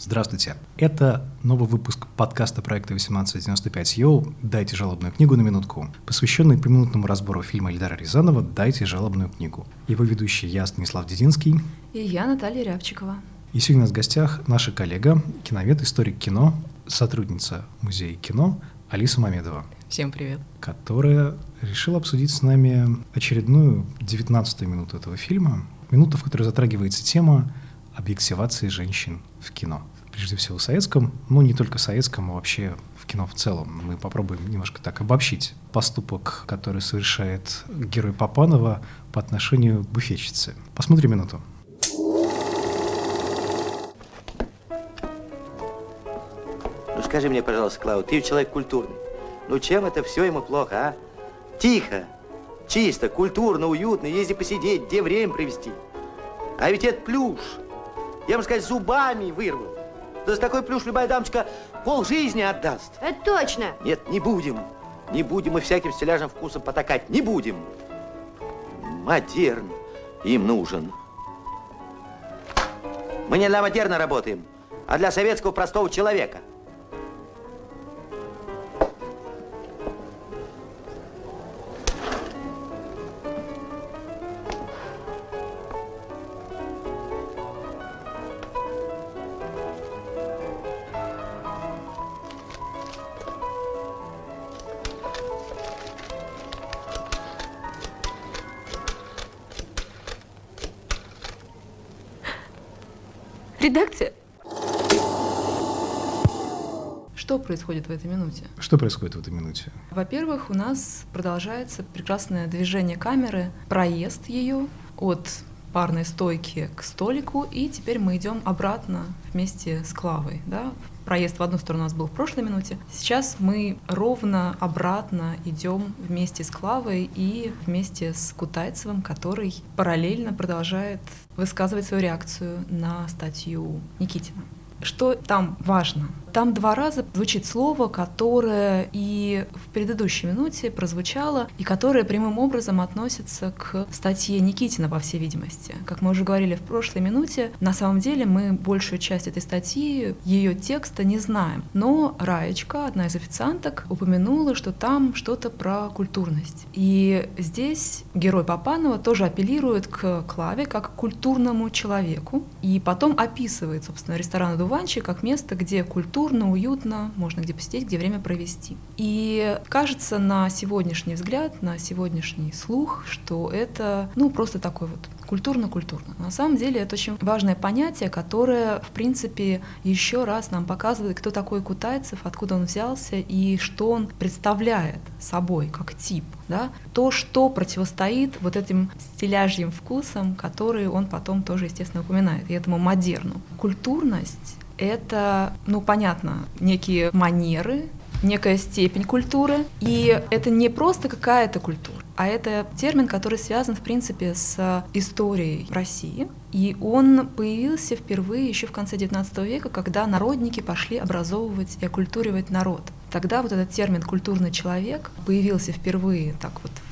Здравствуйте. Это новый выпуск подкаста проекта 1895 Йоу «Дайте жалобную книгу на минутку», посвященный поминутному разбору фильма Эльдара Рязанова «Дайте жалобную книгу». Его ведущий я, Станислав Дединский. И я, Наталья Рябчикова. И сегодня у нас в гостях наша коллега, киновед, историк кино, сотрудница Музея кино Алиса Мамедова. Всем привет. Которая решила обсудить с нами очередную 19-ю минуту этого фильма. Минута, в которой затрагивается тема объективации женщин в кино. Прежде всего в советском, но не только в советском, а вообще в кино в целом. Мы попробуем немножко так обобщить поступок, который совершает герой Папанова по отношению к буфетчице. Посмотрим минуту. Ну скажи мне, пожалуйста, Клау, ты человек культурный. Ну чем это все ему плохо, а? Тихо, чисто, культурно, уютно, езди посидеть, где время провести. А ведь это плюш. Я, можно сказать, зубами вырву. Да за такой плюш любая дамочка пол жизни отдаст. Это точно. Нет, не будем. Не будем мы всяким стиляжным вкусом потакать. Не будем. Модерн им нужен. Мы не для модерна работаем, а для советского простого человека. Происходит в этой минуте? Что происходит в этой минуте? Во-первых, у нас продолжается прекрасное движение камеры, проезд ее от парной стойки к столику, и теперь мы идем обратно вместе с Клавой. Да? Проезд в одну сторону у нас был в прошлой минуте. Сейчас мы ровно обратно идем вместе с Клавой и вместе с Кутайцевым, который параллельно продолжает высказывать свою реакцию на статью Никитина. Что там важно? Там два раза звучит слово, которое и в предыдущей минуте прозвучало, и которое прямым образом относится к статье Никитина, по всей видимости. Как мы уже говорили в прошлой минуте, на самом деле мы большую часть этой статьи, ее текста не знаем. Но Раечка, одна из официанток, упомянула, что там что-то про культурность. И здесь герой Папанова тоже апеллирует к Клаве как к культурному человеку, и потом описывает, собственно, ресторан «Одуванчик» как место, где культура культурно, уютно, можно где посидеть, где время провести. И кажется на сегодняшний взгляд, на сегодняшний слух, что это, ну, просто такой вот культурно-культурно. На самом деле это очень важное понятие, которое, в принципе, еще раз нам показывает, кто такой Кутайцев, откуда он взялся и что он представляет собой как тип. Да? То, что противостоит вот этим стиляжьим вкусам, которые он потом тоже, естественно, упоминает, и этому модерну. Культурность это, ну, понятно, некие манеры, некая степень культуры. И это не просто какая-то культура, а это термин, который связан, в принципе, с историей России. И он появился впервые еще в конце XIX века, когда народники пошли образовывать и оккультуривать народ. Тогда вот этот термин «культурный человек» появился впервые так вот в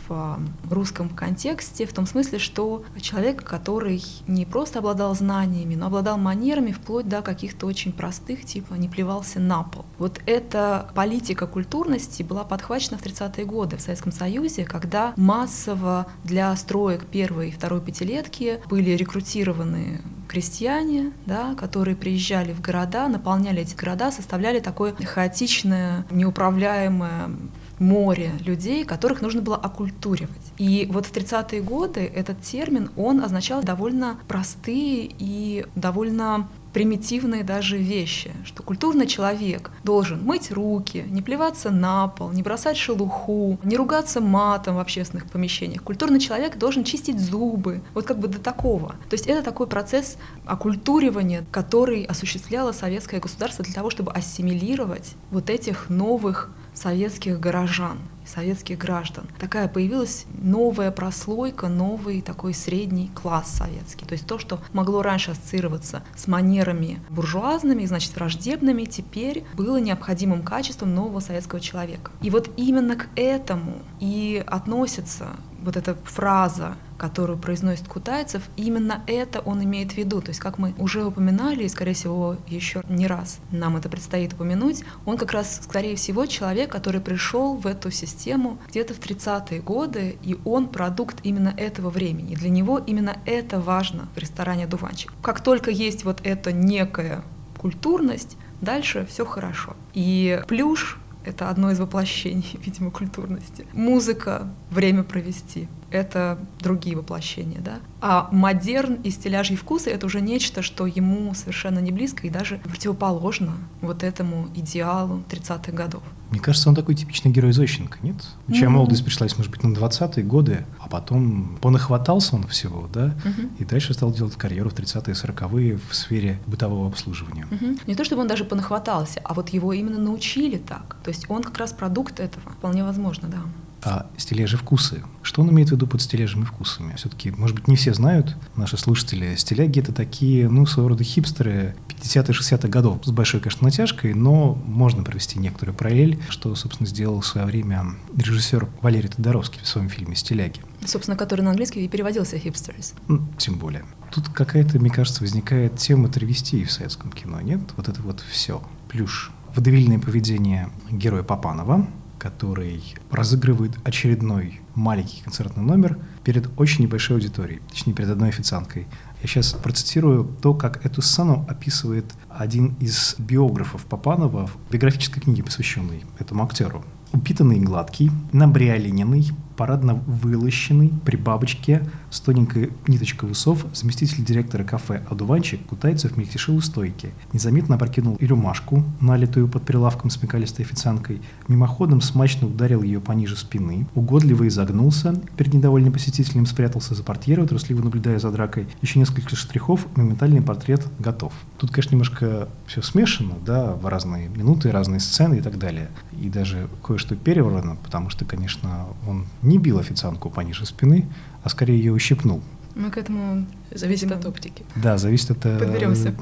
русском контексте, в том смысле, что человек, который не просто обладал знаниями, но обладал манерами вплоть до каких-то очень простых, типа не плевался на пол. Вот эта политика культурности была подхвачена в 30-е годы в Советском Союзе, когда массово для строек первой и второй пятилетки были рекрутированы крестьяне, да, которые приезжали в города, наполняли эти города, составляли такое хаотичное, неуправляемое море людей, которых нужно было оккультуривать. И вот в 30-е годы этот термин, он означал довольно простые и довольно примитивные даже вещи, что культурный человек должен мыть руки, не плеваться на пол, не бросать шелуху, не ругаться матом в общественных помещениях. Культурный человек должен чистить зубы, вот как бы до такого. То есть это такой процесс оккультуривания, который осуществляло советское государство для того, чтобы ассимилировать вот этих новых советских горожан, советских граждан. Такая появилась новая прослойка, новый такой средний класс советский. То есть то, что могло раньше ассоциироваться с манерами буржуазными, значит, враждебными, теперь было необходимым качеством нового советского человека. И вот именно к этому и относится вот эта фраза которую произносит Кутайцев, именно это он имеет в виду. То есть, как мы уже упоминали, и, скорее всего, еще не раз нам это предстоит упомянуть, он как раз, скорее всего, человек, который пришел в эту систему где-то в 30-е годы, и он продукт именно этого времени. Для него именно это важно в ресторане «Дуванчик». Как только есть вот эта некая культурность, дальше все хорошо. И плюш — это одно из воплощений, видимо, культурности. Музыка — время провести это другие воплощения, да. А модерн и стиляжьи вкусы — это уже нечто, что ему совершенно не близко и даже противоположно вот этому идеалу 30-х годов. Мне кажется, он такой типичный герой Зощенко, нет? Чья mm-hmm. молодость пришлась, может быть, на 20-е годы, а потом понахватался он всего, да, mm-hmm. и дальше стал делать карьеру в 30-е, 40-е в сфере бытового обслуживания. Mm-hmm. Не то, чтобы он даже понахватался, а вот его именно научили так. То есть он как раз продукт этого. Вполне возможно, да а стилежи вкусы. Что он имеет в виду под стилежами и вкусами? Все-таки, может быть, не все знают, наши слушатели, стиляги — это такие, ну, своего рода хипстеры 50-60-х годов, с большой, конечно, натяжкой, но можно провести некоторую параллель, что, собственно, сделал в свое время режиссер Валерий Тодоровский в своем фильме «Стиляги». Собственно, который на английский и переводился «хипстерс». Ну, тем более. Тут какая-то, мне кажется, возникает тема травестии в советском кино, нет? Вот это вот все. Плюш. Водовильное поведение героя Папанова — который разыгрывает очередной маленький концертный номер перед очень небольшой аудиторией, точнее, перед одной официанткой. Я сейчас процитирую то, как эту сцену описывает один из биографов Папанова в биографической книге, посвященной этому актеру. Упитанный и гладкий, набриолиненный, парадно вылощенный, при бабочке, с тоненькой ниточкой усов, заместитель директора кафе «Одуванчик» Кутайцев мельтешил у стойки. Незаметно опрокинул и рюмашку, налитую под прилавком смекалистой официанткой, мимоходом смачно ударил ее пониже спины, угодливо изогнулся, перед недовольным посетителем спрятался за портьеру, трусливо наблюдая за дракой. Еще несколько штрихов, моментальный портрет готов. Тут, конечно, немножко все смешано, да, в разные минуты, разные сцены и так далее. И даже кое-что переврано, потому что, конечно, он не бил официантку пониже спины, а скорее ее ущипнул. Мы к этому зависит от оптики. Да, зависит от э, Подберемся.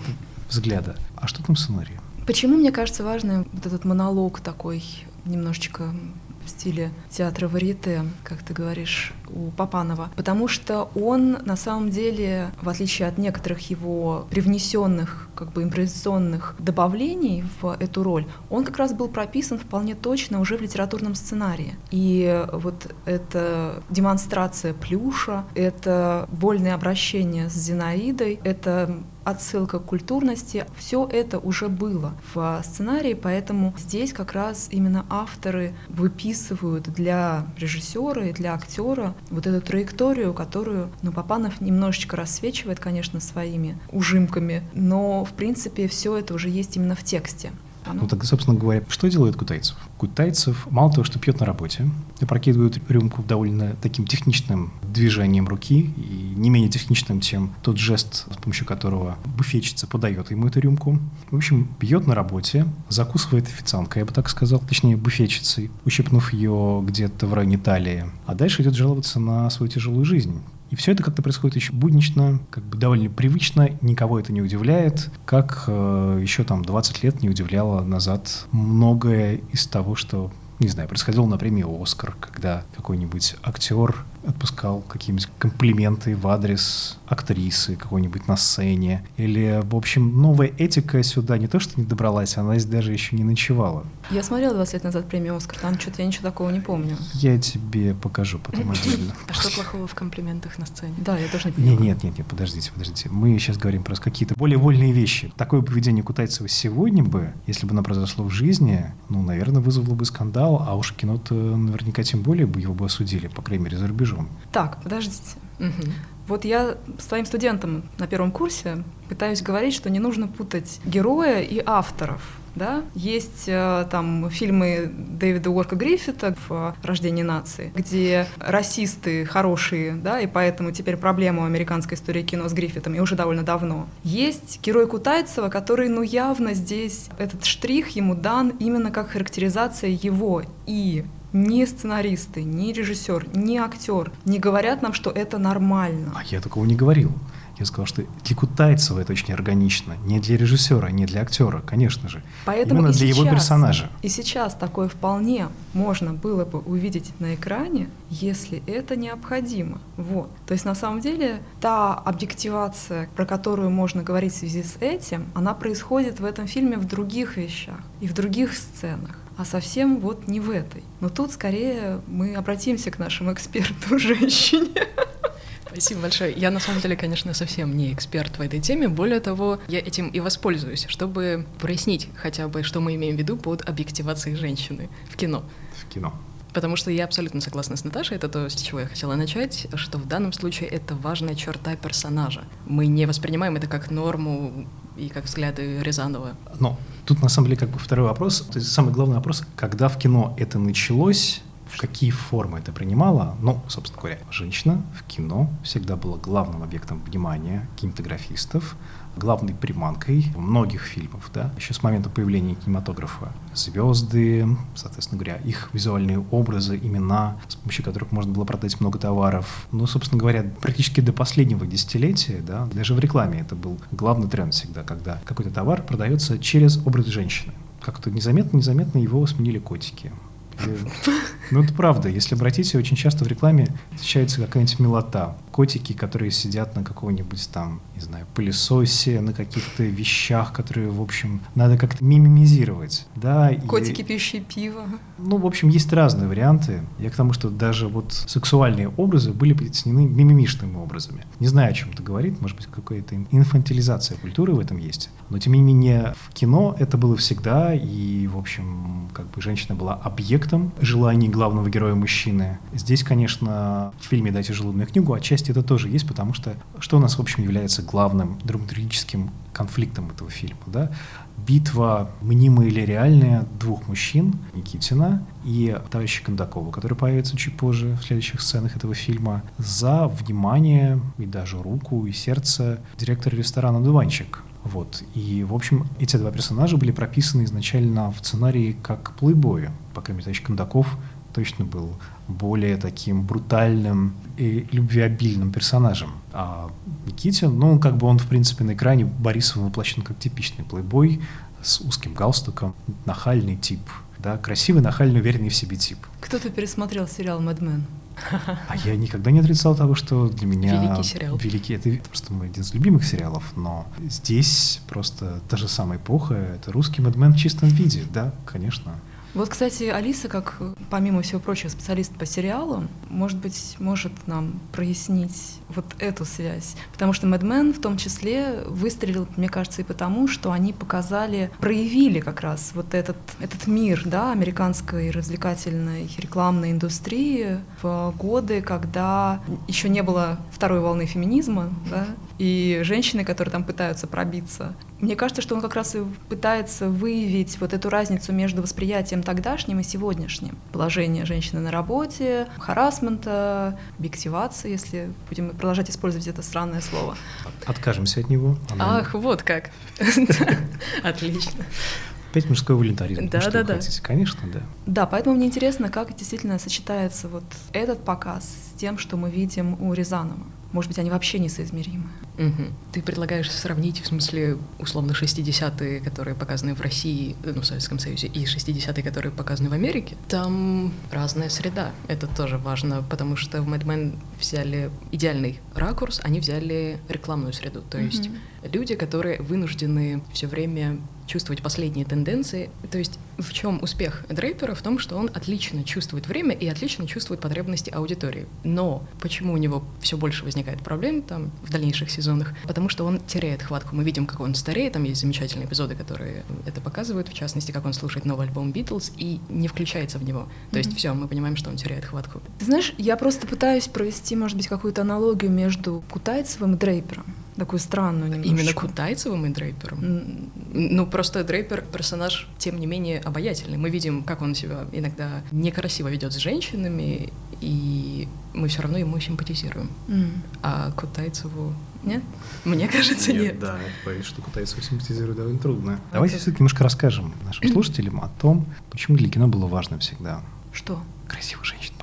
взгляда. А что там в сценарии? Почему, мне кажется, важный вот этот монолог такой немножечко в стиле театра варьете, как ты говоришь, у Папанова, потому что он на самом деле, в отличие от некоторых его привнесенных как бы импровизационных добавлений в эту роль, он как раз был прописан вполне точно уже в литературном сценарии. И вот эта демонстрация плюша, это вольное обращение с Зинаидой, это отсылка к культурности, все это уже было в сценарии, поэтому здесь как раз именно авторы выписывают для режиссера и для актера вот эту траекторию, которую ну, Папанов немножечко рассвечивает, конечно, своими ужимками, но в принципе все это уже есть именно в тексте. Оно... Ну так, собственно говоря, что делает Кутайцев? Кутайцев мало того, что пьет на работе, опрокидывает рюмку довольно таким техничным движением руки, и не менее техничным, чем тот жест, с помощью которого буфетчица подает ему эту рюмку. В общем, пьет на работе, закусывает официанткой, я бы так сказал, точнее буфетчицей, ущипнув ее где-то в районе талии. А дальше идет жаловаться на свою тяжелую жизнь. И все это как-то происходит еще буднично, как бы довольно привычно, никого это не удивляет, как э, еще там 20 лет не удивляло назад многое из того, что не знаю, происходило на премии «Оскар», когда какой-нибудь актер отпускал какие-нибудь комплименты в адрес актрисы какой-нибудь на сцене. Или, в общем, новая этика сюда не то, что не добралась, она здесь даже еще не ночевала. Я смотрела 20 лет назад премию «Оскар», там что-то я ничего такого не помню. Я тебе покажу потом отдельно. А что плохого в комплиментах на сцене? Да, я тоже не понимаю. Нет, нет, нет, подождите, подождите. Мы сейчас говорим про какие-то более вольные вещи. Такое поведение Кутайцева сегодня бы, если бы оно произошло в жизни, ну, наверное, вызвало бы скандал, а уж кино-то наверняка тем более бы его бы осудили, по крайней мере, за рубежом. Так, подождите. Угу. Вот я своим студентам на первом курсе пытаюсь говорить, что не нужно путать героя и авторов. Да? Есть э, там фильмы Дэвида Уорка Гриффита в «Рождении нации», где расисты хорошие, да, и поэтому теперь проблема у американской истории кино с Гриффитом, и уже довольно давно. Есть герой Кутайцева, который, ну, явно здесь, этот штрих ему дан именно как характеризация его. И ни сценаристы, ни режиссер, ни актер не говорят нам, что это нормально. А я такого не говорил. Я сказал, что для Кутайцева это очень органично. Не для режиссера, не для актера, конечно же. Поэтому Именно для сейчас, его персонажа. И сейчас такое вполне можно было бы увидеть на экране, если это необходимо. Вот. То есть на самом деле та объективация, про которую можно говорить в связи с этим, она происходит в этом фильме в других вещах и в других сценах а совсем вот не в этой. Но тут скорее мы обратимся к нашему эксперту женщине. Спасибо большое. Я на самом деле, конечно, совсем не эксперт в этой теме. Более того, я этим и воспользуюсь, чтобы прояснить хотя бы, что мы имеем в виду под объективацией женщины в кино. В кино. Потому что я абсолютно согласна с Наташей, это то, с чего я хотела начать, что в данном случае это важная черта персонажа. Мы не воспринимаем это как норму и как взгляды Рязанова. Но тут на самом деле как бы второй вопрос, то есть самый главный вопрос, когда в кино это началось, в какие формы это принимало. Ну, собственно говоря, женщина в кино всегда была главным объектом внимания кинематографистов, главной приманкой многих фильмов, да, еще с момента появления кинематографа. Звезды, соответственно говоря, их визуальные образы, имена, с помощью которых можно было продать много товаров. Ну, собственно говоря, практически до последнего десятилетия, да, даже в рекламе это был главный тренд всегда, когда какой-то товар продается через образ женщины. Как-то незаметно-незаметно его сменили котики. Ну, это правда. Если обратите, очень часто в рекламе встречается какая-нибудь милота. Котики, которые сидят на каком-нибудь там, не знаю, пылесосе, на каких-то вещах, которые, в общем, надо как-то мимимизировать. Да, Котики, и... пьющие пиво. Ну, в общем, есть разные варианты. Я к тому, что даже вот сексуальные образы были притеснены мимимишными образами. Не знаю, о чем это говорит, может быть, какая-то инфантилизация культуры в этом есть. Но, тем не менее, в кино это было всегда, и, в общем, как бы женщина была объектом желаний главного героя мужчины. Здесь, конечно, в фильме «Дайте желудную книгу» отчасти это тоже есть, потому что что у нас, в общем, является главным драматургическим конфликтом этого фильма, да? Битва, мнимая или реальная, двух мужчин, Никитина и товарища Кондакова, который появится чуть позже в следующих сценах этого фильма, за внимание и даже руку и сердце директора ресторана «Дуванчик», вот. И, в общем, эти два персонажа были прописаны изначально в сценарии как плейбои. По крайней мере, Кондаков точно был более таким брутальным и любвеобильным персонажем. А Никитин, ну, как бы он, в принципе, на экране Борисов воплощен как типичный плейбой с узким галстуком, нахальный тип, да, красивый, нахальный, уверенный в себе тип. Кто-то пересмотрел сериал «Мэдмен». А я никогда не отрицал того, что для меня... Великий сериал. Великий, это просто мой один из любимых сериалов, но здесь просто та же самая эпоха, это русский Мэдмен в чистом виде, да, конечно. Вот, кстати, Алиса, как, помимо всего прочего, специалист по сериалам, может быть, может нам прояснить вот эту связь. Потому что Мэдмен в том числе выстрелил, мне кажется, и потому, что они показали, проявили как раз вот этот, этот мир да, американской развлекательной рекламной индустрии в годы, когда еще не было второй волны феминизма, да, и женщины, которые там пытаются пробиться. Мне кажется, что он как раз и пытается выявить вот эту разницу между восприятием тогдашним и сегодняшним. Положение женщины на работе, харасмента, объективации, если будем продолжать использовать это странное слово. Откажемся от него. Она... Ах, вот как. Отлично. Опять мужской волонтаризм. Да, да, да. Конечно, да. Да, поэтому мне интересно, как действительно сочетается вот этот показ с тем, что мы видим у Рязанова. Может быть, они вообще несоизмеримы. Угу. Ты предлагаешь сравнить, в смысле, условно, 60-е, которые показаны в России, ну, в Советском Союзе, и 60-е, которые показаны в Америке? Там разная среда. Это тоже важно, потому что в Mad Men взяли идеальный ракурс, они взяли рекламную среду. То есть угу. люди, которые вынуждены все время чувствовать последние тенденции. То есть в чем успех Дрейпера? В том, что он отлично чувствует время и отлично чувствует потребности аудитории. Но почему у него все больше возникает проблем там в дальнейших сезонах? Потому что он теряет хватку. Мы видим, как он стареет, там есть замечательные эпизоды, которые это показывают, в частности, как он слушает новый альбом Битлз и не включается в него. То есть mm-hmm. все, мы понимаем, что он теряет хватку. Ты знаешь, я просто пытаюсь провести, может быть, какую-то аналогию между Кутайцевым и Дрейпером такую странную немножечко. Именно Кутайцевым и Дрейпером? Ну, просто Дрейпер персонаж, тем не менее, обаятельный. Мы видим, как он себя иногда некрасиво ведет с женщинами, и мы все равно ему симпатизируем. Mm. А Кутайцеву нет? Мне кажется, нет. нет. Да, боюсь, что Кутайцеву симпатизировать довольно трудно. Давайте все-таки немножко расскажем нашим слушателям о том, почему для кино было важно всегда. Что? Красивых женщин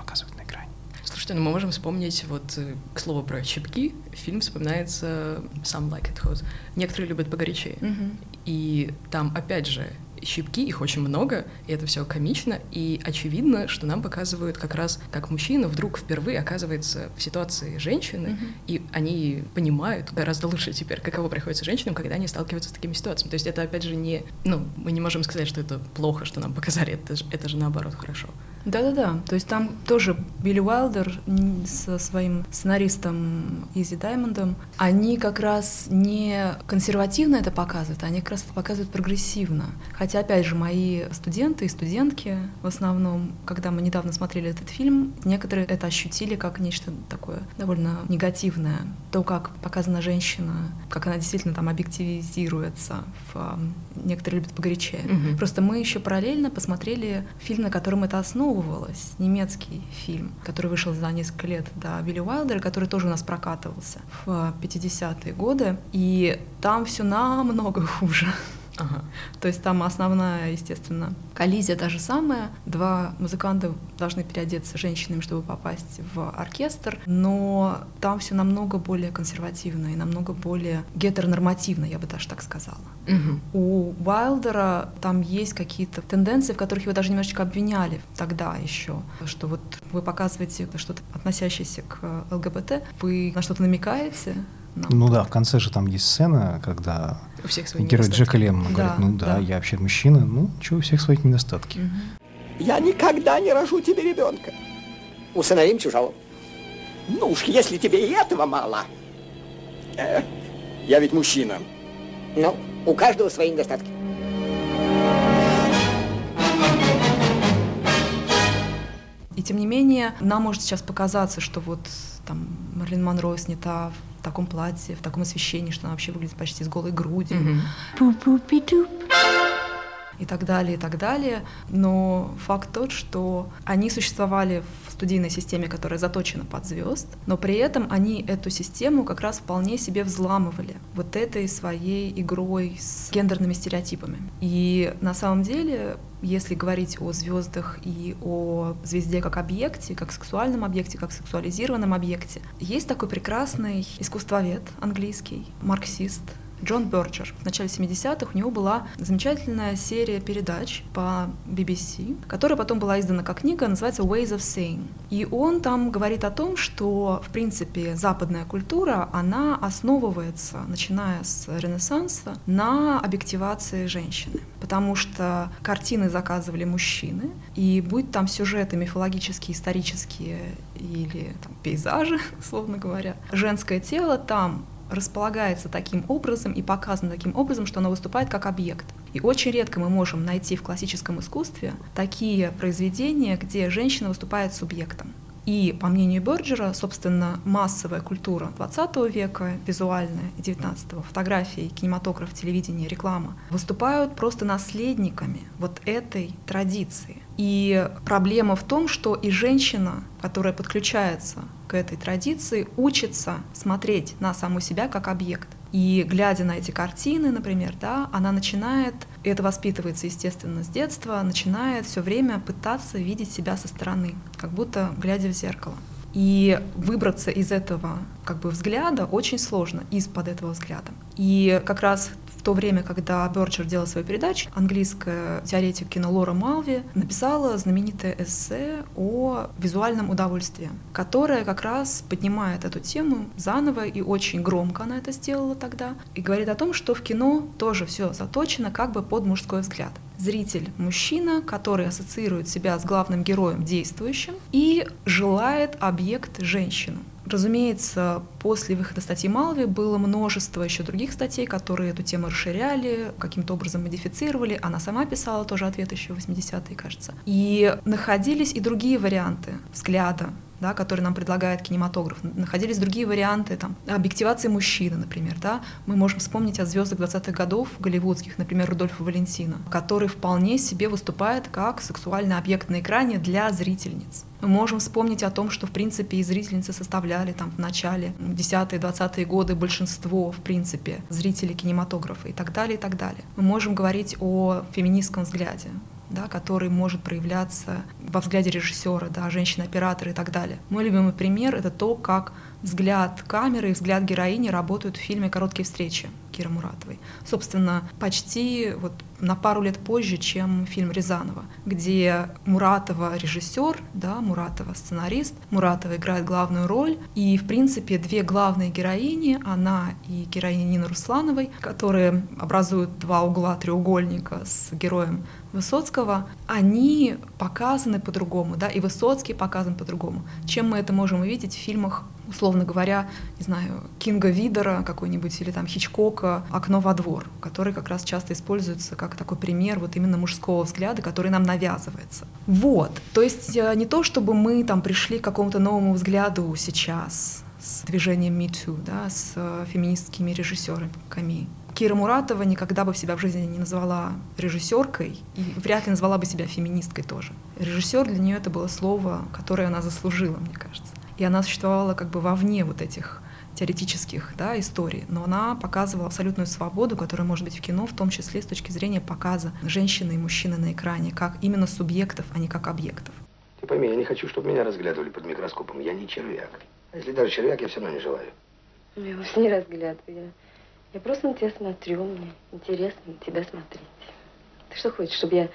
ну, мы можем вспомнить, вот, э, к слову про щипки, фильм вспоминается «Some like it hot». Некоторые любят погорячее. Мгм. И там, опять же, щипки, их очень много, и это все комично, и очевидно, что нам показывают как раз, как мужчина вдруг впервые оказывается в ситуации женщины, Мгм. и они понимают гораздо лучше теперь, каково приходится женщинам, когда они сталкиваются с такими ситуациями. То есть это, опять же, не... Ну, мы не можем сказать, что это плохо, что нам показали, это же, это же наоборот хорошо. Да-да-да, то есть там тоже Билли Уайлдер со своим сценаристом Изи Даймондом, они как раз не консервативно это показывают, они как раз показывают прогрессивно. Хотя, опять же, мои студенты и студентки в основном, когда мы недавно смотрели этот фильм, некоторые это ощутили как нечто такое довольно негативное. То, как показана женщина, как она действительно там объективизируется. В, некоторые любят погорячее. Мгм. Просто мы еще параллельно посмотрели фильм, на котором это основывалось, немецкий фильм, который вышел за несколько лет до Билли Уайлдера, который тоже у нас прокатывался в 50-е годы, и там все намного хуже. Ага. То есть там основная, естественно, коллизия та же самая. Два музыканта должны переодеться женщинами, чтобы попасть в оркестр, но там все намного более консервативно и намного более гетеронормативно, я бы даже так сказала. Мгм. У Уайлдера там есть какие-то тенденции, в которых его даже немножечко обвиняли тогда еще, что вот вы показываете что-то относящееся к ЛГБТ, вы на что-то намекаете. нам Ну да, в конце же там есть сцена, когда У всех свои герой недостатки. Джека говорит, Да, ну да, да. я вообще мужчина, ну что, у всех свои недостатки. Я никогда не рожу тебе ребенка. Усыновим чужого. Ну уж, если тебе и этого мало. Э, я ведь мужчина. Ну, у каждого свои недостатки. И тем не менее, нам может сейчас показаться, что вот там Марлин Монро снята в таком платье, в таком освещении, что она вообще выглядит почти с голой грудью. Мгм. и так далее, и так далее. Но факт тот, что они существовали в студийной системе, которая заточена под звезд, но при этом они эту систему как раз вполне себе взламывали вот этой своей игрой с гендерными стереотипами. И на самом деле если говорить о звездах и о звезде как объекте, как сексуальном объекте, как сексуализированном объекте, есть такой прекрасный искусствовед английский, марксист Джон Бёрджер. В начале 70-х у него была замечательная серия передач по BBC, которая потом была издана как книга, называется Ways of Saying. И он там говорит о том, что, в принципе, западная культура, она основывается, начиная с Ренессанса, на объективации женщины. Потому что картины заказывали мужчины, и будь там сюжеты мифологические, исторические или там, пейзажи, словно говоря, женское тело там располагается таким образом и показано таким образом, что оно выступает как объект. И очень редко мы можем найти в классическом искусстве такие произведения, где женщина выступает субъектом. И, по мнению Бёрджера, собственно, массовая культура 20 века, визуальная и 19 фотографии, кинематограф, телевидение, реклама, выступают просто наследниками вот этой традиции. И проблема в том, что и женщина, которая подключается к этой традиции, учится смотреть на саму себя как объект. И глядя на эти картины, например, да, она начинает, и это воспитывается, естественно, с детства, начинает все время пытаться видеть себя со стороны, как будто глядя в зеркало. И выбраться из этого как бы взгляда очень сложно, из-под этого взгляда. И как раз в то время, когда Бёрджер делал свою передачу, английская теоретик кино Лора Малви написала знаменитое эссе о визуальном удовольствии, которое как раз поднимает эту тему заново и очень громко она это сделала тогда, и говорит о том, что в кино тоже все заточено как бы под мужской взгляд. Зритель – мужчина, который ассоциирует себя с главным героем действующим и желает объект женщину. Разумеется, после выхода статьи Малви было множество еще других статей, которые эту тему расширяли, каким-то образом модифицировали. Она сама писала тоже ответ еще в 80-е, кажется. И находились и другие варианты взгляда да, которые нам предлагает кинематограф. Находились другие варианты там, объективации мужчины, например. Да? Мы можем вспомнить о звездах 20-х годов голливудских, например, Рудольфа Валентина, который вполне себе выступает как сексуальный объект на экране для зрительниц. Мы можем вспомнить о том, что, в принципе, и зрительницы составляли там в начале 10-е, 20-е годы большинство, в принципе, зрителей кинематографа и так далее, и так далее. Мы можем говорить о феминистском взгляде, да, который может проявляться во взгляде режиссера, да, женщины-операторы и так далее. Мой любимый пример — это то, как взгляд камеры и взгляд героини работают в фильме «Короткие встречи» Киры Муратовой. Собственно, почти вот на пару лет позже, чем фильм Рязанова, где Муратова режиссер, да, Муратова сценарист, Муратова играет главную роль, и, в принципе, две главные героини, она и героиня Нины Руслановой, которые образуют два угла треугольника с героем Высоцкого, они показаны по-другому, да, и Высоцкий показан по-другому. Чем мы это можем увидеть в фильмах условно говоря, не знаю, Кинга Видера какой-нибудь или там Хичкока «Окно во двор», который как раз часто используется как такой пример вот именно мужского взгляда, который нам навязывается. Вот, то есть э, не то, чтобы мы там пришли к какому-то новому взгляду сейчас с движением Me Too, да, с э, феминистскими режиссерами, Кира Муратова никогда бы себя в жизни не назвала режиссеркой и вряд ли назвала бы себя феминисткой тоже. Режиссер для нее это было слово, которое она заслужила, мне кажется и она существовала как бы вовне вот этих теоретических да, историй, но она показывала абсолютную свободу, которая может быть в кино, в том числе с точки зрения показа женщины и мужчины на экране, как именно субъектов, а не как объектов. Ты пойми, я не хочу, чтобы меня разглядывали под микроскопом. Я не червяк. А если даже червяк, я все равно не желаю. Я вас не разглядываю. Я, просто на тебя смотрю. Мне интересно на тебя смотреть. Ты что хочешь, чтобы я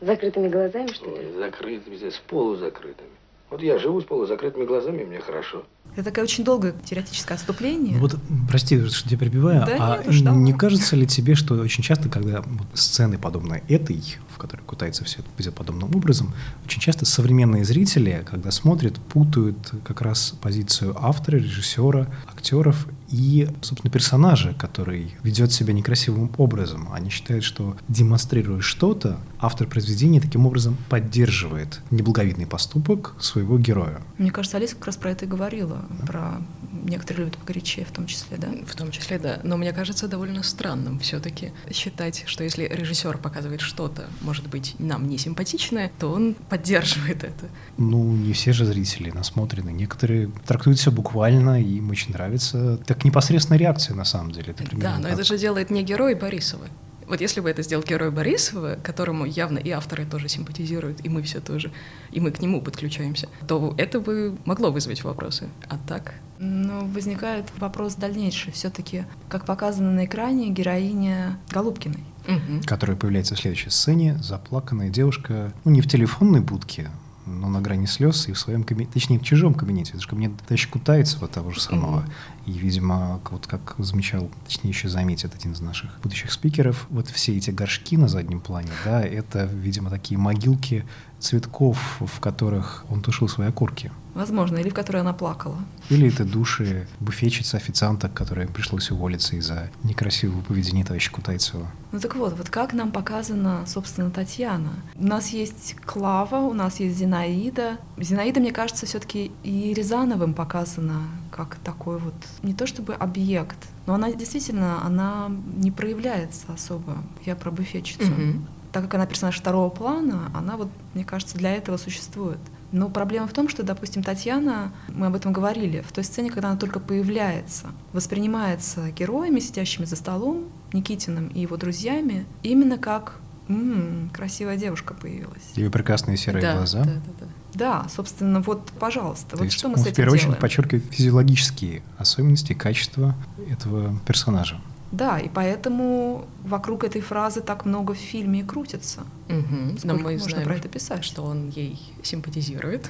закрытыми глазами, что ли? Закрытыми, с полузакрытыми. Вот я живу с полузакрытыми глазами, мне хорошо. Это такое очень долгое теоретическое отступление. Вот, прости, что тебя прибиваю, да а нет, не кажется ли тебе, что очень часто, когда вот сцены подобные этой, в которой кутается все это подобным образом, очень часто современные зрители, когда смотрят, путают как раз позицию автора, режиссера, актеров и, собственно, персонажа, который ведет себя некрасивым образом. Они считают, что демонстрируя что-то, автор произведения таким образом поддерживает неблаговидный поступок своего героя. Мне кажется, Алиса как раз про это и говорила, да. про некоторые любят погорячее в том числе, да? В том числе, да. Но мне кажется довольно странным все-таки считать, что если режиссер показывает что-то, может быть, нам не симпатичное, то он поддерживает это. Ну, не все же зрители насмотрены. Некоторые трактуют все буквально, и им очень нравится. Так непосредственная реакция, на самом деле. Это да, но так. это же делает не герой Борисова. Вот если бы это сделал герой Борисова, которому явно и авторы тоже симпатизируют, и мы все тоже, и мы к нему подключаемся, то это бы могло вызвать вопросы. А так? Ну, возникает вопрос дальнейший. Все-таки, как показано на экране, героиня Голубкиной. Угу. Которая появляется в следующей сцене, заплаканная девушка, ну, не в телефонной будке, но на грани слез и в своем кабинете, точнее, в чужом кабинете, потому что кабинет товарища Кутайцева того же самого. Mm-hmm. И, видимо, вот как замечал, точнее, еще заметит один из наших будущих спикеров, вот все эти горшки на заднем плане, да, это, видимо, такие могилки цветков, в которых он тушил свои окурки. Возможно, или в которой она плакала. Или это души буфетчицы, официанта, которой пришлось уволиться из-за некрасивого поведения товарища Кутайцева. Ну так вот, вот как нам показана, собственно, Татьяна. У нас есть Клава, у нас есть Зинаида. Зинаида, мне кажется, все таки и Рязановым показана как такой вот, не то чтобы объект, но она действительно, она не проявляется особо. Я про буфетчицу. Mm-hmm. Так как она персонаж второго плана, она вот, мне кажется, для этого существует. Но проблема в том, что, допустим, Татьяна, мы об этом говорили, в той сцене, когда она только появляется, воспринимается героями, сидящими за столом, Никитиным и его друзьями, именно как м-м, красивая девушка появилась. Ее прекрасные серые да, глаза. Да, да, да. Да, собственно, вот, пожалуйста, То вот есть что мы с этим в первую делаем? очередь подчеркивает физиологические особенности, качества этого персонажа. Да, и поэтому вокруг этой фразы так много в фильме и крутится. Угу. Но мы можно знаем, про это писать? Что он ей симпатизирует.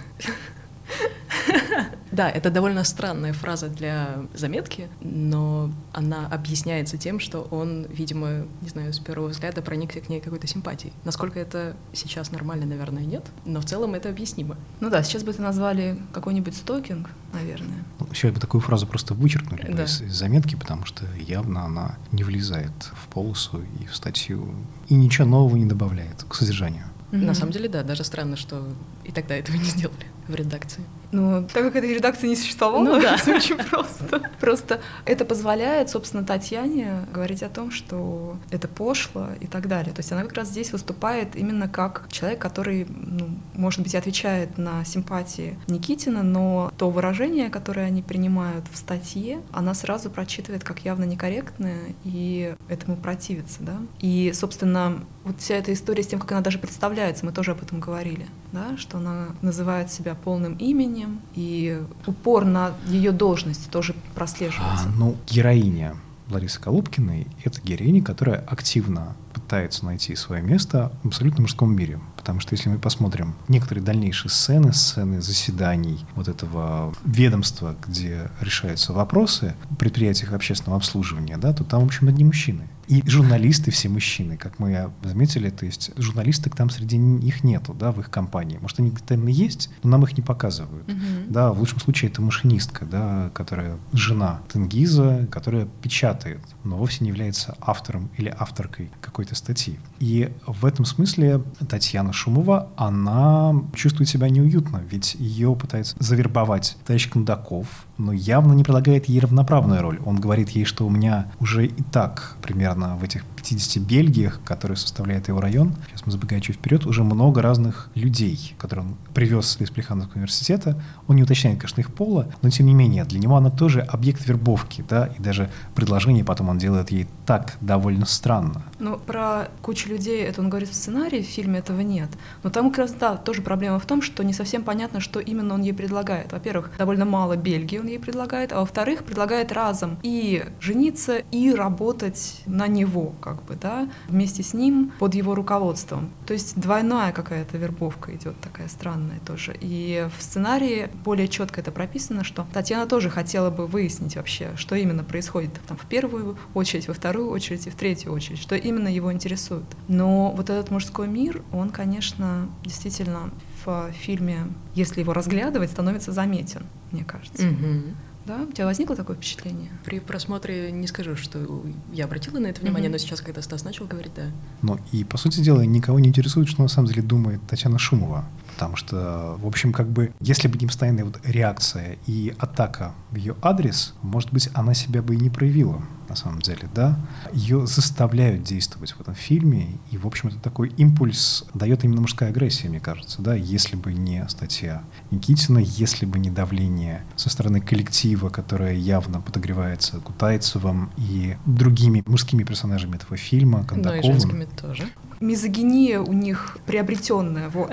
Да, это довольно странная фраза для заметки, но она объясняется тем, что он, видимо, не знаю, с первого взгляда проникся к ней какой-то симпатией. Насколько это сейчас нормально, наверное, нет, но в целом это объяснимо. Ну да, сейчас бы это назвали какой-нибудь стокинг, наверное. Ну, сейчас бы такую фразу просто вычеркнули да. из, из заметки, потому что явно она не влезает в полосу и в статью, и ничего нового не добавляет к содержанию. Mm-hmm. На самом деле, да, даже странно, что и тогда этого не сделали в редакции. Ну, так как этой редакции не существовало, Ну да. все очень просто. Просто это позволяет, собственно, Татьяне говорить о том, что это пошло и так далее. То есть она как раз здесь выступает именно как человек, который, ну, может быть, отвечает на симпатии Никитина, но то выражение, которое они принимают в статье, она сразу прочитывает как явно некорректное и этому противится, да. И, собственно, вот вся эта история с тем, как она даже представляется, мы тоже об этом говорили, да, что она называет себя полным именем, и упор на ее должность тоже прослеживается. А, ну, героиня Ларисы Колубкиной — это героиня, которая активно пытается найти свое место в абсолютно мужском мире. Потому что если мы посмотрим некоторые дальнейшие сцены, сцены заседаний вот этого ведомства, где решаются вопросы предприятиях общественного обслуживания, да, то там, в общем, одни мужчины. И журналисты все мужчины, как мы заметили, то есть журналисток там среди них нету, да, в их компании. Может, они там и есть, но нам их не показывают. Мгм. Да, в лучшем случае это машинистка, да, которая жена Тенгиза, которая печатает, но вовсе не является автором или авторкой какой-то статьи. И в этом смысле Татьяна Шумова, она чувствует себя неуютно, ведь ее пытается завербовать товарищ Кондаков, но явно не предлагает ей равноправную роль. Он говорит ей, что у меня уже и так примерно в этих 50 Бельгиях, которые составляют его район, сейчас мы забегаем чуть вперед, уже много разных людей, которые он привез из Плехановского университета. Он не уточняет, конечно, их пола, но тем не менее, для него она тоже объект вербовки, да, и даже предложение потом он делает ей так довольно странно. Ну, про кучу людей, это он говорит в сценарии, в фильме этого нет. Но там как раз, да, тоже проблема в том, что не совсем понятно, что именно он ей предлагает. Во-первых, довольно мало Бельгии он ей предлагает, а во-вторых, предлагает разом и жениться, и работать на него, как бы, да, вместе с ним, под его руководством. То есть двойная какая-то вербовка идет такая странная тоже. И в сценарии более четко это прописано, что Татьяна тоже хотела бы выяснить вообще, что именно происходит там в первую очередь, во вторую очередь и в третью очередь, что именно его интересует. Но вот этот мужской мир, он, конечно, действительно в фильме, если его разглядывать, становится заметен, мне кажется. Мгм. Да? У тебя возникло такое впечатление? При просмотре не скажу, что я обратила на это внимание, Мгм. но сейчас, когда Стас начал говорить, да. Но и, по сути дела, никого не интересует, что на самом деле думает Татьяна Шумова. Потому что, в общем, как бы, если бы не постоянная вот реакция и атака в ее адрес, может быть, она себя бы и не проявила, на самом деле, да. Ее заставляют действовать в этом фильме, и, в общем, это такой импульс дает именно мужская агрессия, мне кажется, да. Если бы не статья Никитина, если бы не давление со стороны коллектива, которое явно подогревается Кутайцевым и другими мужскими персонажами этого фильма, Но и Кондаковым. женскими тоже. Мизогиния у них приобретенная, вот.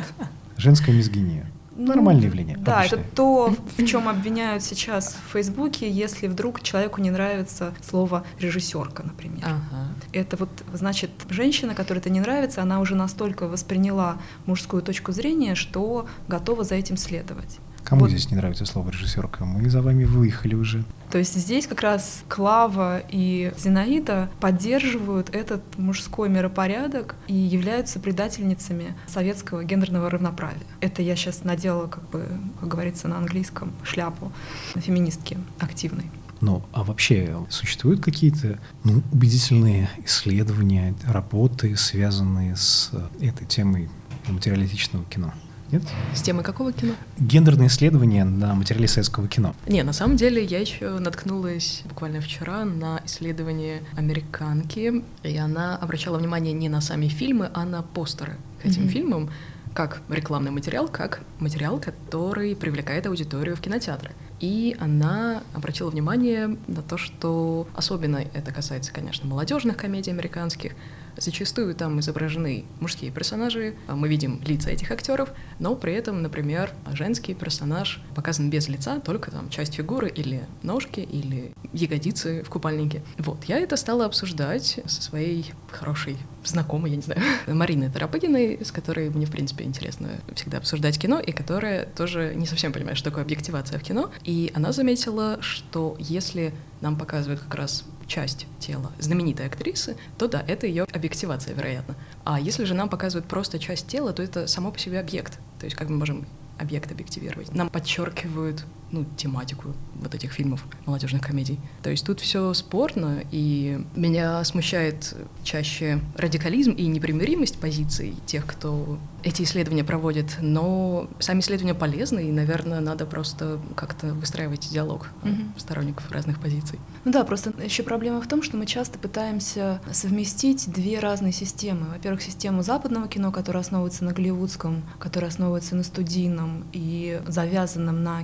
Женская мизгиния. Нормальное явление. Да, обычное. это то, в чем обвиняют сейчас в Фейсбуке, если вдруг человеку не нравится слово режиссерка, например. Ага. Это вот, значит, женщина, которой это не нравится, она уже настолько восприняла мужскую точку зрения, что готова за этим следовать. Кому Вот. здесь не нравится слово режиссерка? Мы за вами выехали уже. То есть здесь как раз Клава и Зинаида поддерживают этот мужской миропорядок и являются предательницами советского гендерного равноправия. Это я сейчас надела, как бы, как говорится на английском, шляпу на феминистки активной. Ну, а вообще существуют какие-то ну, убедительные исследования, работы, связанные с э, этой темой материалистичного кино? Нет? С темой какого кино? Гендерные исследования на материале советского кино. Не, на самом деле я еще наткнулась буквально вчера на исследование американки, и она обращала внимание не на сами фильмы, а на постеры к этим Мгм. фильмам, как рекламный материал, как материал, который привлекает аудиторию в кинотеатры. И она обратила внимание на то, что особенно это касается, конечно, молодежных комедий американских, Зачастую там изображены мужские персонажи, а мы видим лица этих актеров, но при этом, например, женский персонаж показан без лица, только там часть фигуры или ножки, или ягодицы в купальнике. Вот, я это стала обсуждать со своей хорошей знакомой, я не знаю, Мариной Тарапыгиной, с которой мне, в принципе, интересно всегда обсуждать кино, и которая тоже не совсем понимает, что такое объективация в кино. И она заметила, что если нам показывают как раз часть тела знаменитой актрисы, то да, это ее объективация, вероятно. А если же нам показывают просто часть тела, то это само по себе объект. То есть как мы можем объект объективировать? Нам подчеркивают ну, тематику вот этих фильмов, молодежных комедий. То есть тут все спорно, и меня смущает чаще радикализм и непримиримость позиций тех, кто эти исследования проводит, но сами исследования полезны, и, наверное, надо просто как-то выстраивать диалог mm-hmm. сторонников разных позиций. Ну да, просто еще проблема в том, что мы часто пытаемся совместить две разные системы. Во-первых, систему западного кино, которая основывается на голливудском, которая основывается на студийном и завязанном на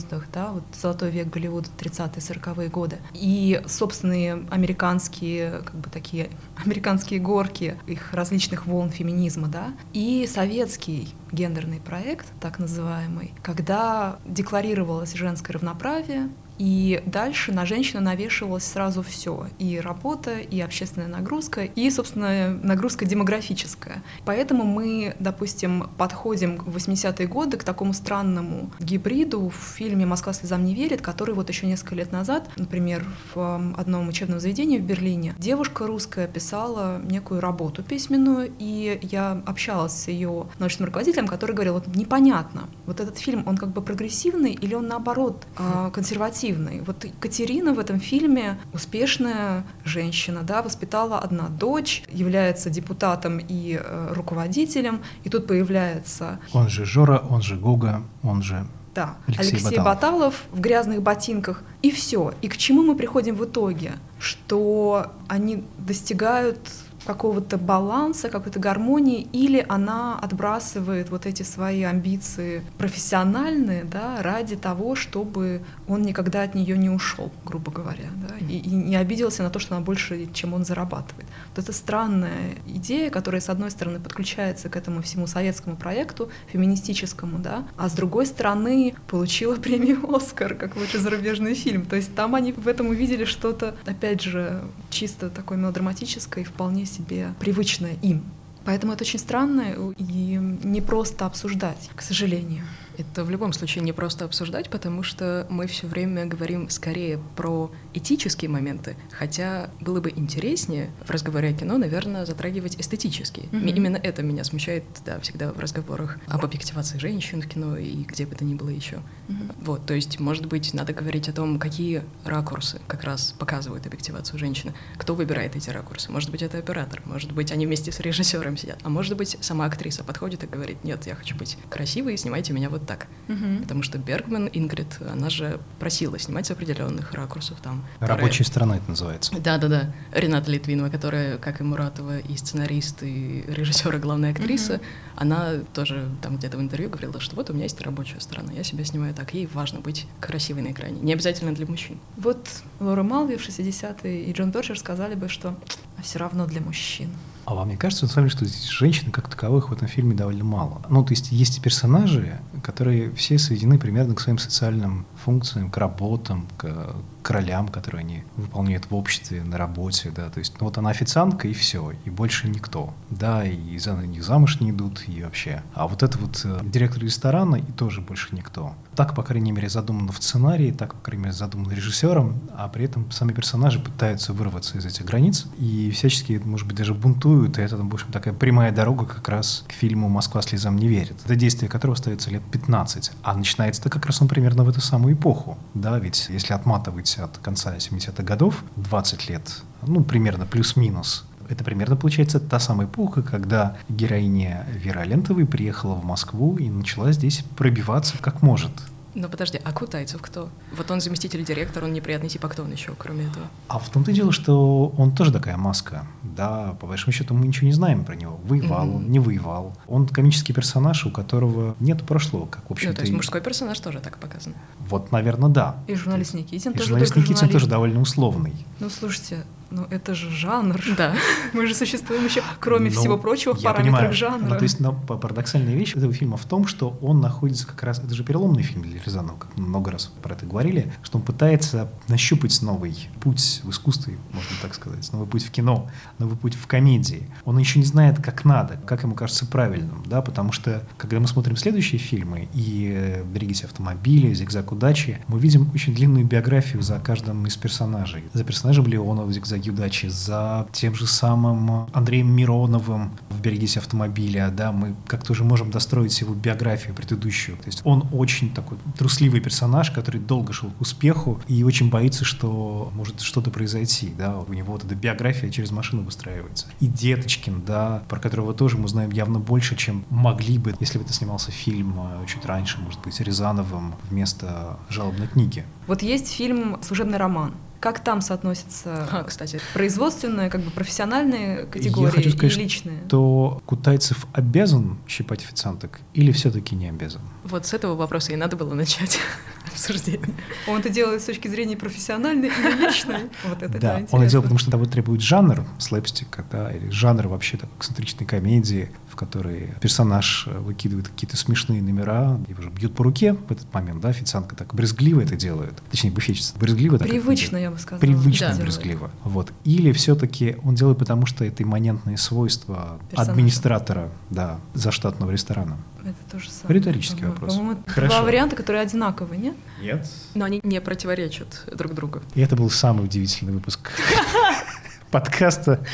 кинозвездах, да, вот золотой век Голливуда 30-40-е годы, и собственные американские, как бы такие американские горки их различных волн феминизма, да, и советский гендерный проект, так называемый, когда декларировалось женское равноправие, и дальше на женщину навешивалось сразу все. И работа, и общественная нагрузка, и, собственно, нагрузка демографическая. Поэтому мы, допустим, подходим в 80-е годы к такому странному гибриду в фильме «Москва слезам не верит», который вот еще несколько лет назад, например, в одном учебном заведении в Берлине, девушка русская писала некую работу письменную, и я общалась с ее научным руководителем, который говорил, вот непонятно, вот этот фильм, он как бы прогрессивный или он наоборот а, консервативный, позитивный. Вот Катерина в этом фильме успешная женщина, да, воспитала одна дочь, является депутатом и э, руководителем, и тут появляется... Он же Жора, он же Гуга, он же да, Алексей, Алексей Баталов. Баталов в грязных ботинках. И все. И к чему мы приходим в итоге? Что они достигают какого-то баланса, какой-то гармонии, или она отбрасывает вот эти свои амбиции профессиональные, да, ради того, чтобы он никогда от нее не ушел, грубо говоря, да, и, и не обиделся на то, что она больше, чем он зарабатывает. Вот это странная идея, которая, с одной стороны, подключается к этому всему советскому проекту, феминистическому, да, а с другой стороны, получила премию «Оскар» как лучший зарубежный фильм. То есть там они в этом увидели что-то, опять же, чисто такое мелодраматическое и вполне себе привычное им. Поэтому это очень странно и не просто обсуждать, к сожалению. Это в любом случае не просто обсуждать, потому что мы все время говорим скорее про этические моменты, хотя было бы интереснее в разговоре о кино, наверное, затрагивать эстетические. Mm-hmm. Именно это меня смущает, да, всегда в разговорах об объективации женщин в кино и где бы то ни было еще. Mm-hmm. Вот, то есть, может быть, надо говорить о том, какие ракурсы как раз показывают объективацию женщины, кто выбирает эти ракурсы. Может быть, это оператор, может быть, они вместе с режиссером сидят, а может быть, сама актриса подходит и говорит, нет, я хочу быть красивой, снимайте меня вот так. Угу. Потому что Бергман, Ингрид, она же просила снимать с определенных ракурсов там. Рабочая которая... сторона это называется. Да-да-да. Рената Литвинова, которая, как и Муратова, и сценарист, и режиссер, и главная актриса, угу. она тоже там где-то в интервью говорила, что вот у меня есть рабочая сторона, я себя снимаю так, ей важно быть красивой на экране. Не обязательно для мужчин. Вот Лора Малви в 60-е и Джон Торчер сказали бы, что все равно для мужчин. А вам не кажется, на самом деле, что здесь женщин как таковых в этом фильме довольно мало? Ну, то есть есть персонажи, которые все сведены примерно к своим социальным функциям, к работам, к, к ролям, которые они выполняют в обществе, на работе, да, то есть, ну вот она официантка и все, и больше никто, да, и за них замуж не идут, и вообще. А вот это вот э, директор ресторана и тоже больше никто. Так, по крайней мере, задумано в сценарии, так, по крайней мере, задумано режиссером, а при этом сами персонажи пытаются вырваться из этих границ и всячески, может быть, даже бунтуют, и это, в общем, такая прямая дорога как раз к фильму «Москва слезам не верит», это действие которого остается лет 15, а начинается-то как раз он примерно в эту самую эпоху, да, ведь если отматывать от конца 70-х годов, 20 лет, ну, примерно плюс-минус, это примерно получается та самая эпоха, когда героиня Вера Лентовой приехала в Москву и начала здесь пробиваться как может. Но подожди, а Кутайцев кто? Вот он заместитель директора, он неприятный тип, а кто он еще, кроме этого? А в том-то и дело, что он тоже такая маска. Да, по большому счету мы ничего не знаем про него. Воевал mm-hmm. он, не воевал. Он комический персонаж, у которого нет прошлого, как в общем-то. Ну, то есть и... мужской персонаж тоже так показан. Вот, наверное, да. И журналист Никитин и тоже журналист Никитин журналист. тоже довольно условный. Ну, слушайте, ну, это же жанр. Да. Мы же существуем еще, кроме ну, всего прочего, в параметрах понимаю. жанра. Ну, то есть, но парадоксальная вещь этого фильма в том, что он находится как раз... Это же переломный фильм для Рязанова, как мы много раз про это говорили, что он пытается нащупать новый путь в искусстве, можно так сказать, новый путь в кино, новый путь в комедии. Он еще не знает, как надо, как ему кажется правильным, да, потому что, когда мы смотрим следующие фильмы и э, «Берегите автомобили», «Зигзаг удачи», мы видим очень длинную биографию за каждым из персонажей. За персонажем Леонова в «Зигзаг удачи, за тем же самым Андреем Мироновым в в «Берегись автомобиля», да, мы как-то уже можем достроить его биографию предыдущую. То есть он очень такой трусливый персонаж, который долго шел к успеху и очень боится, что может что-то произойти, да, у него вот эта биография через машину выстраивается. И Деточкин, да, про которого тоже мы знаем явно больше, чем могли бы, если бы это снимался фильм э, чуть раньше, может быть, Рязановым вместо жалобной книги. Вот есть фильм «Служебный роман». Как там соотносятся, А, кстати, производственные, как бы профессиональные категории Я хочу сказать, и личные? что Кутайцев обязан щипать официанток или все-таки не обязан? вот с этого вопроса и надо было начать обсуждение. Он это делает с точки зрения профессиональной и личной. Вот это да, он это делает, потому что того требует жанр слэпстика, да, или жанр вообще эксцентричной комедии, которой персонаж э, выкидывает какие-то смешные номера, его же бьют по руке в этот момент, да, официантка так брезгливо это делает, точнее, буфетчица брезгливо так Привычно, делает. я бы сказала. Привычно Да. брезгливо. Вот. Или все-таки он делает потому, что это имманентные свойства Персонажа. администратора, да, заштатного ресторана. Это то же самое. Риторический По-моему. вопрос. По-моему, Хорошо. два варианта, которые одинаковые, нет? Нет. Но они не противоречат друг другу. И это был самый удивительный выпуск подкаста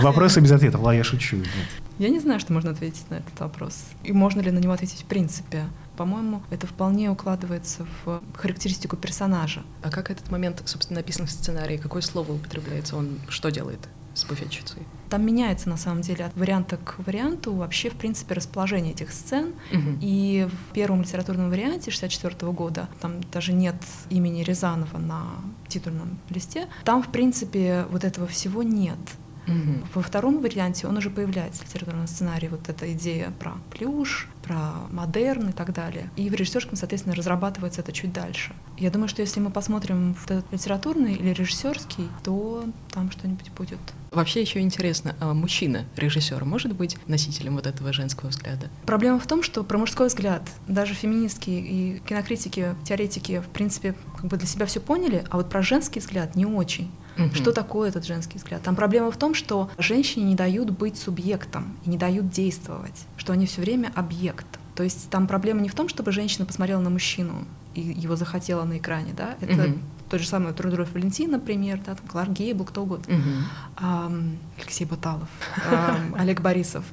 «Вопросы без ответов». Ла, я шучу. Нет. Я не знаю, что можно ответить на этот вопрос. И можно ли на него ответить в принципе. По-моему, это вполне укладывается в характеристику персонажа. А как этот момент, собственно, написан в сценарии? Какое слово употребляется? Он что делает с буфетчицей? Там меняется, на самом деле, от варианта к варианту вообще, в принципе, расположение этих сцен. Мгм. И в первом литературном варианте 64 года, там даже нет имени Рязанова на титульном листе, там, в принципе, вот этого всего нет. Мгм. Во втором варианте он уже появляется в литературном сценарии, вот эта идея про плюш, про модерн и так далее. И в режиссерском, соответственно, разрабатывается это чуть дальше. Я думаю, что если мы посмотрим в этот литературный или режиссерский, то там что-нибудь будет. Вообще еще интересно, а мужчина, режиссер, может быть носителем вот этого женского взгляда? Проблема в том, что про мужской взгляд даже феминистки и кинокритики, теоретики, в принципе, как бы для себя все поняли, а вот про женский взгляд не очень. Мгм. Что такое этот женский взгляд? Там проблема в том, что женщине не дают быть субъектом и не дают действовать, что они все время объект. То есть там проблема не в том, чтобы женщина посмотрела на мужчину и его захотела на экране, да, это Мгм. тот же самый Трудоров Валентин, например, да, там Кларк Гейбл, кто угодно. Мгм. Ам, Алексей Баталов, ам, Олег Борисов.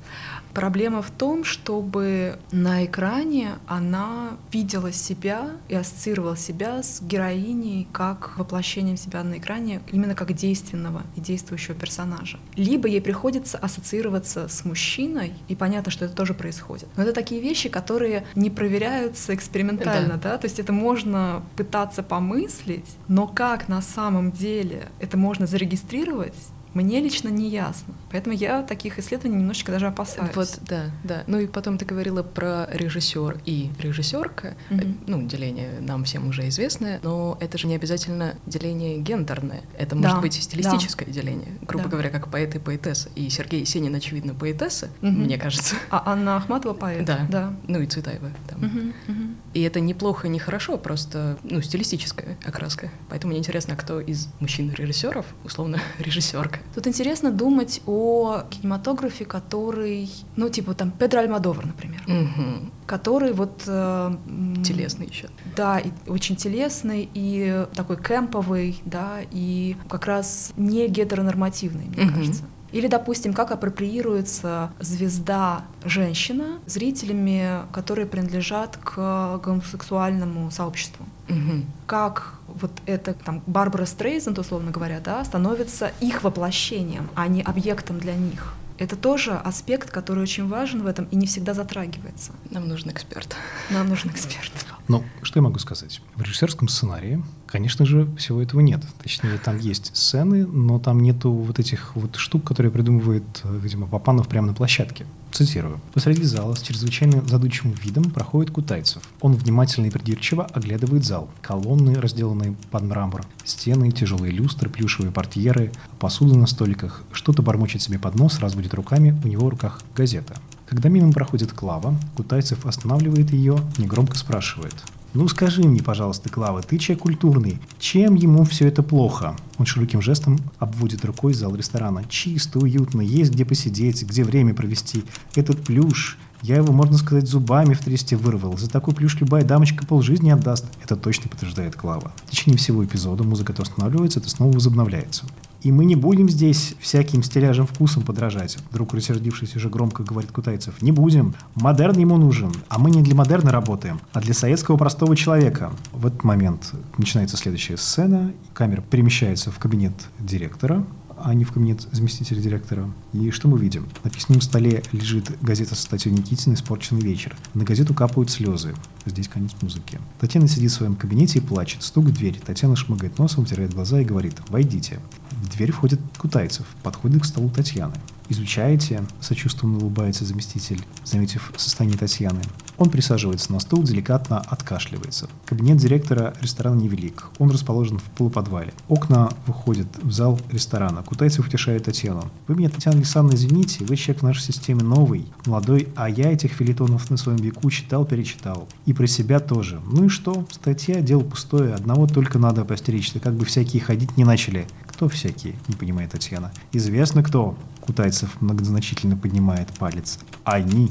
Проблема в том, чтобы на экране она видела себя и ассоциировала себя с героиней как воплощением себя на экране, именно как действенного и действующего персонажа. Либо ей приходится ассоциироваться с мужчиной, и понятно, что это тоже происходит. Но это такие вещи, которые не проверяются экспериментально, да, то есть это можно пытаться помыслить, но как на самом деле это можно зарегистрировать, мне лично не ясно. Поэтому я таких исследований немножечко даже опасаюсь. Вот, да, да. Ну и потом ты говорила про режиссер и режиссерка. Мгм. Ну, деление нам всем уже известное, но это же не обязательно деление гендерное. Это Да, может быть стилистическое деление. Грубо Да. говоря, как поэт и поэтесса. И Сергей Есенин, очевидно, поэтесса, Мгм. мне кажется. А Анна Ахматова поэт? Да. Да. Ну и Цветаева там. Мгм, мгм. И это неплохо, не хорошо, просто ну, стилистическая окраска. Поэтому мне интересно, кто из мужчин-режиссеров, условно, режиссерка. Тут интересно думать о кинематографе, который, ну, типа там Педро Альмадовар, например, Мгм. который вот... э, Телесный еще. Да, и очень телесный, и такой кемповый, да, и как раз не гетеронормативный, мне Мгм. кажется. Или, допустим, как апроприируется звезда женщина зрителями, которые принадлежат к гомосексуальному сообществу. Мгм. Как вот это, там, Барбара Стрейзенд, условно говоря, да, становится их воплощением, а не объектом для них. Это тоже аспект, который очень важен в этом и не всегда затрагивается. Нам нужен эксперт. Нам нужен эксперт. Ну, что я могу сказать? В режиссерском сценарии, конечно же, всего этого нет. Точнее, там есть сцены, но там нету вот этих вот штук, которые придумывает, э, видимо, Папанов прямо на площадке. Цитирую. «Посреди зала с чрезвычайно задумчивым видом проходит Кутайцев. Он внимательно и придирчиво оглядывает зал. Колонны, разделанные под мрамор, стены, тяжелые люстры, плюшевые портьеры, посуда на столиках. Что-то бормочет себе под нос, разводит руками, у него в руках газета. Когда мимо проходит Клава, Кутайцев останавливает ее, негромко спрашивает. «Ну скажи мне, пожалуйста, Клава, ты человек культурный, чем ему все это плохо?» Он широким жестом обводит рукой зал ресторана. «Чисто, уютно, есть где посидеть, где время провести. Этот плюш, я его, можно сказать, зубами в тресте вырвал. За такой плюш любая дамочка полжизни отдаст». Это точно подтверждает Клава. В течение всего эпизода музыка то останавливается, то снова возобновляется. И мы не будем здесь всяким стиляжем вкусом подражать. Вдруг рассердившись уже громко говорит Кутайцев. Не будем. Модерн ему нужен. А мы не для модерна работаем, а для советского простого человека. В этот момент начинается следующая сцена. Камера перемещается в кабинет директора а не в кабинет заместителя директора. И что мы видим? На письменном столе лежит газета со статьей Никитина «Испорченный вечер». На газету капают слезы. Здесь конец музыки. Татьяна сидит в своем кабинете и плачет. Стук в дверь. Татьяна шмыгает носом, вытирает глаза и говорит «Войдите». В дверь входит Кутайцев, подходит к столу Татьяны. «Изучаете?» – сочувственно улыбается заместитель, заметив состояние Татьяны. Он присаживается на стул, деликатно откашливается. Кабинет директора ресторана невелик. Он расположен в полуподвале. Окна выходят в зал ресторана. Кутайцев утешает Татьяну. «Вы меня, Татьяна Александровна, извините, вы человек в нашей системе новый, молодой, а я этих филитонов на своем веку читал, перечитал. И про себя тоже. Ну и что? Статья – дело пустое. Одного только надо постеречься, как бы всякие ходить не начали. Кто всякие? Не понимает Татьяна. Известно кто. Кутайцев многозначительно поднимает палец. Они.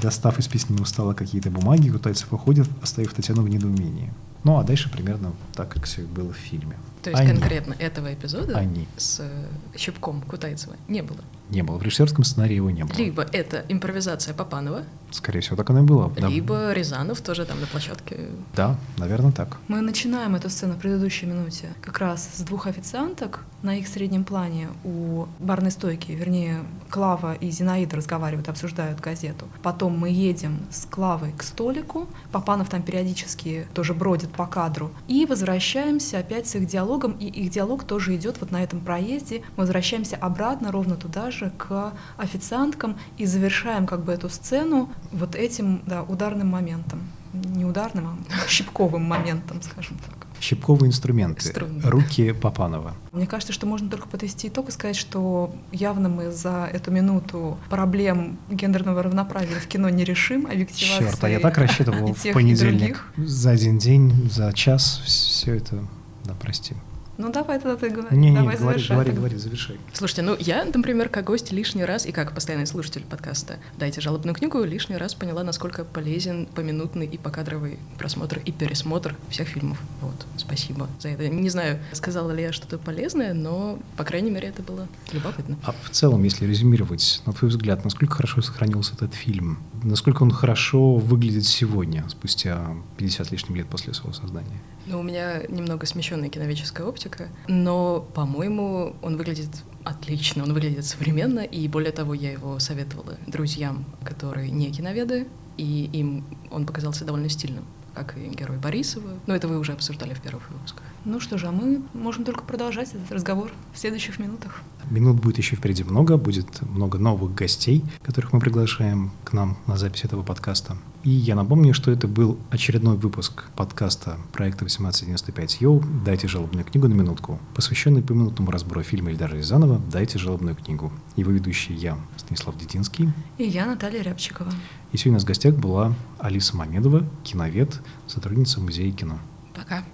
Достав из письменного стола какие-то бумаги, Кутайцев уходит, оставив Татьяну в недоумении. Ну, а дальше примерно так, как все было в фильме. То есть Они. конкретно этого эпизода Они. с э, Щипком Кутайцева не было. Не было. В режиссерском сценарии его не было. Либо это импровизация Папанова, Скорее всего, так оно и было. Да. либо Рязанов тоже там на площадке. Да, наверное, так. Мы начинаем эту сцену в предыдущей минуте как раз с двух официанток. На их среднем плане у барной стойки, вернее, Клава и Зинаида разговаривают, обсуждают газету. Потом мы едем с Клавой к столику. Папанов там периодически тоже бродит по кадру. И возвращаемся опять с их диалогом. И их диалог тоже идет вот на этом проезде. Мы возвращаемся обратно, ровно туда же, к официанткам. И завершаем как бы эту сцену вот этим да, ударным моментом. Не ударным, а щипковым моментом, скажем так. Щипковые инструменты. Струнные. Руки Папанова. Мне кажется, что можно только подвести итог и сказать, что явно мы за эту минуту проблем гендерного равноправия в кино не решим, объективации. Черт, а я так рассчитывал в понедельник. За один день, за час все это... Да, прости. Ну давай тогда ты говори, Не-не, давай говори, завершай говори, говори, завершай. Слушайте, ну я, например, как гость лишний раз и как постоянный слушатель подкаста «Дайте жалобную книгу» лишний раз поняла, насколько полезен поминутный и покадровый просмотр и пересмотр всех фильмов. Вот, спасибо за это. Не знаю, сказала ли я что-то полезное, но, по крайней мере, это было любопытно. А в целом, если резюмировать, на твой взгляд, насколько хорошо сохранился этот фильм? Насколько он хорошо выглядит сегодня, спустя 50 с лишним лет после своего создания? Ну, у меня немного смещенная киноведческая оптика, но, по-моему, он выглядит отлично, он выглядит современно, и более того, я его советовала друзьям, которые не киноведы, и им он показался довольно стильным, как и герой Борисова. Но это вы уже обсуждали в первых выпусках. Ну что же, а мы можем только продолжать этот разговор в следующих минутах. Минут будет еще впереди много, будет много новых гостей, которых мы приглашаем к нам на запись этого подкаста. И я напомню, что это был очередной выпуск подкаста проекта 1895 Йоу «Дайте жалобную книгу на минутку», посвященный поминутному разбору фильма Ильдара Рязанова «Дайте жалобную книгу». Его ведущий я, Станислав Дединский. И я, Наталья Рябчикова. И сегодня у нас в гостях была Алиса Мамедова, киновед, сотрудница Музея кино. Пока.